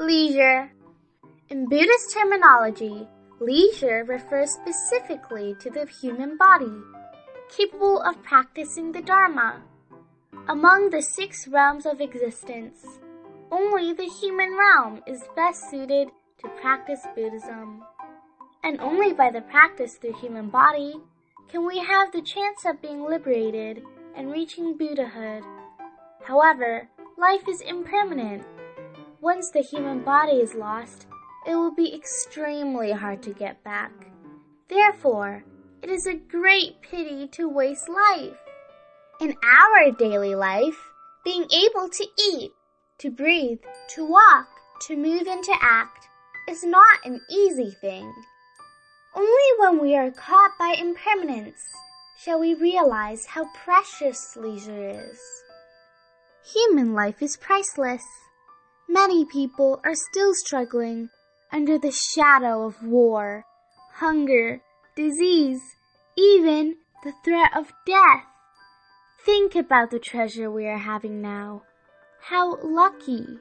Leisure. In Buddhist terminology, leisure refers specifically to the human body, capable of practicing the Dharma. Among the six realms of existence, only the human realm is best suited to practice Buddhism. And only by the practice through human body can we have the chance of being liberated and reaching Buddhahood. However, life is impermanent. Once the human body is lost, it will be extremely hard to get back. Therefore, it is a great pity to waste life. In our daily life, being able to eat, to breathe, to walk, to move and to act is not an easy thing. Only when we are caught by impermanence shall we realize how precious leisure is. Human life is priceless. Many people are still struggling under the shadow of war, hunger, disease, even the threat of death. Think about the treasure we are having now. How lucky